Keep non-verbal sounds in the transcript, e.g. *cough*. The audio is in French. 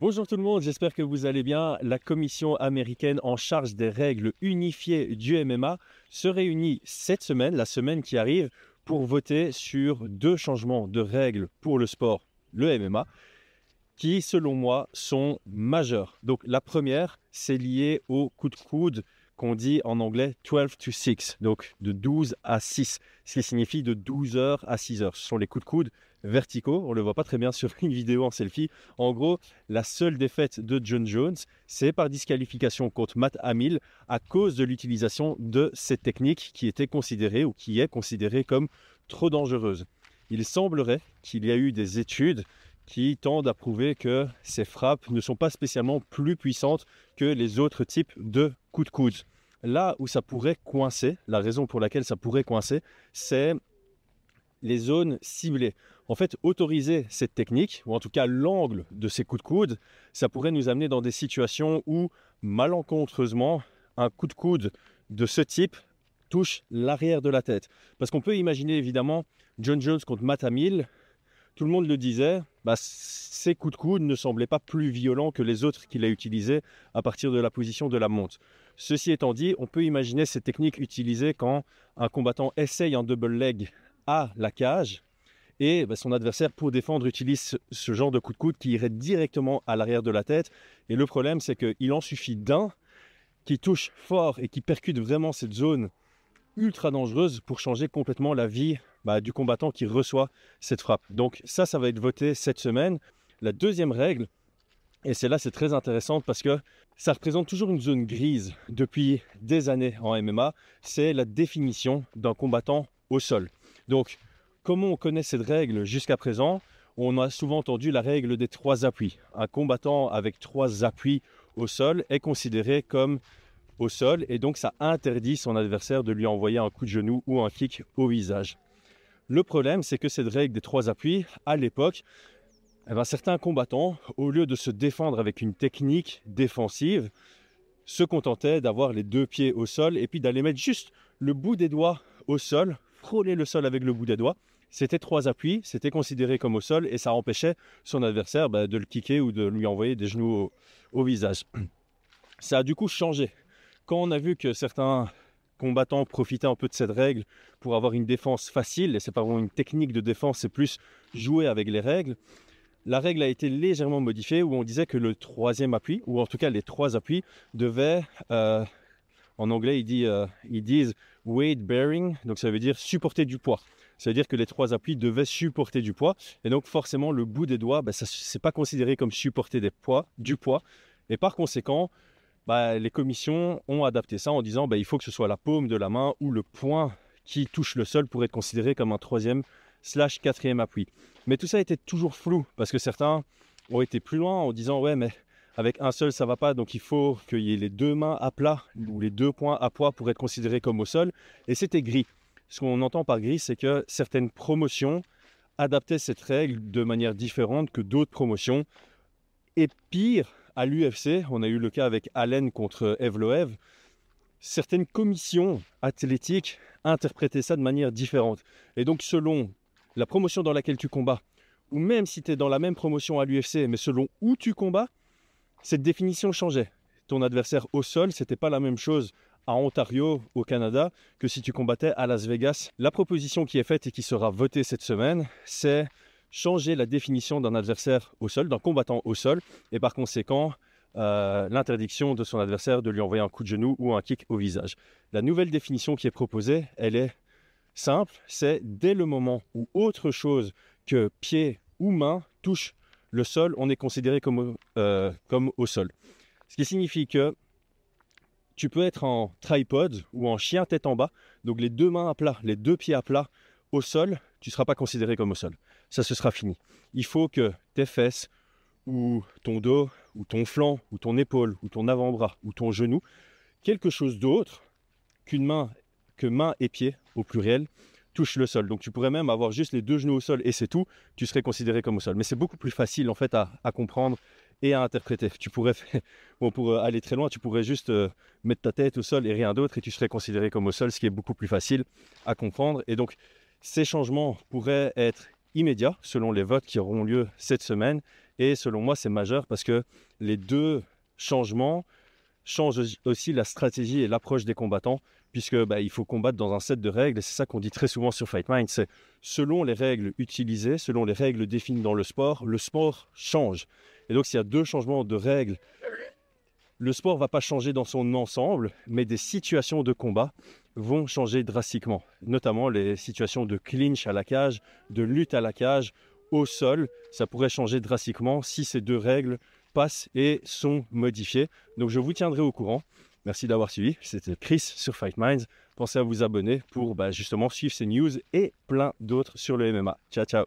Bonjour tout le monde, j'espère que vous allez bien. La commission américaine en charge des règles unifiées du MMA se réunit cette semaine, la semaine qui arrive, pour voter sur deux changements de règles pour le sport, le MMA, qui selon moi sont majeurs. Donc la première, c'est lié au coup de coude qu'on dit en anglais 12 to 6, donc de 12 à 6, ce qui signifie de 12 heures à 6 heures. Ce sont les coups de coude verticaux. On ne le voit pas très bien sur une vidéo en selfie. En gros, la seule défaite de John Jones, c'est par disqualification contre Matt Hamill à cause de l'utilisation de cette technique qui était considérée ou qui est considérée comme trop dangereuse. Il semblerait qu'il y a eu des études qui tendent à prouver que ces frappes ne sont pas spécialement plus puissantes que les autres types de coups de coude. Là où ça pourrait coincer, la raison pour laquelle ça pourrait coincer, c'est les zones ciblées. En fait, autoriser cette technique, ou en tout cas l'angle de ces coups de coude, ça pourrait nous amener dans des situations où, malencontreusement, un coup de coude de ce type touche l'arrière de la tête. Parce qu'on peut imaginer évidemment John Jones contre Matt Hamill, tout le monde le disait, bah, ces coups de coude ne semblaient pas plus violents que les autres qu'il a utilisés à partir de la position de la monte. Ceci étant dit, on peut imaginer cette technique utilisée quand un combattant essaye un double leg à la cage et bah, son adversaire pour défendre utilise ce, genre de coup de coude qui irait directement à l'arrière de la tête. Et le problème c'est qu'il en suffit d'un qui touche fort et qui percute vraiment cette zone ultra dangereuse pour changer complètement la vie bah, du combattant qui reçoit cette frappe. Donc ça, ça va être voté cette semaine. La deuxième règle, et c'est là c'est très intéressant parce que ça représente toujours une zone grise depuis des années en MMA, c'est la définition d'un combattant au sol. Donc, comment on connaît cette règle jusqu'à présent? On a souvent entendu la règle des trois appuis. Un combattant avec trois appuis au sol est considéré comme au sol et donc ça interdit son adversaire de lui envoyer un coup de genou ou un kick au visage. Le problème, c'est que cette règle des trois appuis, à l'époque, eh ben, certains combattants, au lieu de se défendre avec une technique défensive, se contentaient d'avoir les deux pieds au sol et puis d'aller mettre juste le bout des doigts au sol frôler le sol avec le bout des doigts. C'était trois appuis, c'était considéré comme au sol et ça empêchait son adversaire bah, de le kicker ou de lui envoyer des genoux au, visage. *clears throat* Ça a du coup changé. Quand on a vu que certains combattants profitaient un peu de cette règle pour avoir une défense facile, et c'est pas vraiment une technique de défense, c'est plus jouer avec les règles, la règle a été légèrement modifiée où on disait que le troisième appui, ou en tout cas les trois appuis, devaient euh, en anglais, euh, ils disent weight bearing, donc ça veut dire supporter du poids. Ça veut dire que les trois appuis devaient supporter du poids. Et donc forcément, le bout des doigts, bah, ça n'est pas considéré comme supporter des poids, du poids. Et par conséquent, bah, les commissions ont adapté ça en disant bah, il faut que ce soit la paume de la main ou le poing qui touche le sol pour être considéré comme un troisième slash quatrième appui. Mais tout ça était toujours flou parce que certains ont été plus loin en disant ouais mais avec un seul, ça va pas, donc il faut qu'il y ait les deux mains à plat ou les deux points à poids pour être considéré comme au sol. Et c'était gris. Ce qu'on entend par gris, c'est que certaines promotions adaptaient cette règle de manière différente que d'autres promotions. Et pire, à l'UFC, on a eu le cas avec Allen contre Evloev, certaines commissions athlétiques interprétaient ça de manière différente. Et donc selon la promotion dans laquelle tu combats, ou même si tu es dans la même promotion à l'UFC, mais selon où tu combats, cette définition changeait. Ton adversaire au sol, c'était pas la même chose à Ontario, au Canada, que si tu combattais à Las Vegas. La proposition qui est faite et qui sera votée cette semaine, c'est changer la définition d'un adversaire au sol, d'un combattant au sol, et par conséquent, euh, l'interdiction de son adversaire de lui envoyer un coup de genou ou un kick au visage. La nouvelle définition qui est proposée, elle est simple, c'est dès le moment où autre chose que pied ou main touche le sol, on est considéré comme, euh, comme au sol. Ce qui signifie que tu peux être en tripod ou en chien tête en bas, donc les deux mains à plat, les deux pieds à plat au sol, tu ne seras pas considéré comme au sol. Ça, ce sera fini. Il faut que tes fesses ou ton dos ou ton flanc ou ton épaule ou ton avant-bras ou ton genou, quelque chose d'autre qu'une main, que main et pied au pluriel, touche le sol. Donc tu pourrais même avoir juste les deux genoux au sol et c'est tout, tu serais considéré comme au sol. Mais c'est beaucoup plus facile en fait à, comprendre et à interpréter. Tu pourrais, *laughs* bon, pour euh, aller très loin, tu pourrais juste euh, mettre ta tête au sol et rien d'autre et tu serais considéré comme au sol, ce qui est beaucoup plus facile à comprendre. Et donc ces changements pourraient être immédiats selon les votes qui auront lieu cette semaine Et selon moi, c'est majeur parce que les deux changements changent aussi la stratégie et l'approche des combattants, puisque bah, il faut combattre dans un set de règles. Et c'est ça qu'on dit très souvent sur Fight Mind, c'est selon les règles utilisées, selon les règles définies dans le sport, le sport change. Et donc s'il y a deux changements de règles, le sport va pas changer dans son ensemble, mais des situations de combat vont changer drastiquement, notamment les situations de clinch à la cage, de lutte à la cage, au sol, ça pourrait changer drastiquement si ces deux règles passent et sont modifiées. Donc je vous tiendrai au courant. Merci d'avoir suivi. C'était Chris sur Fight Minds. Pensez à vous abonner pour bah, justement suivre ces news et plein d'autres sur le MMA. Ciao, ciao.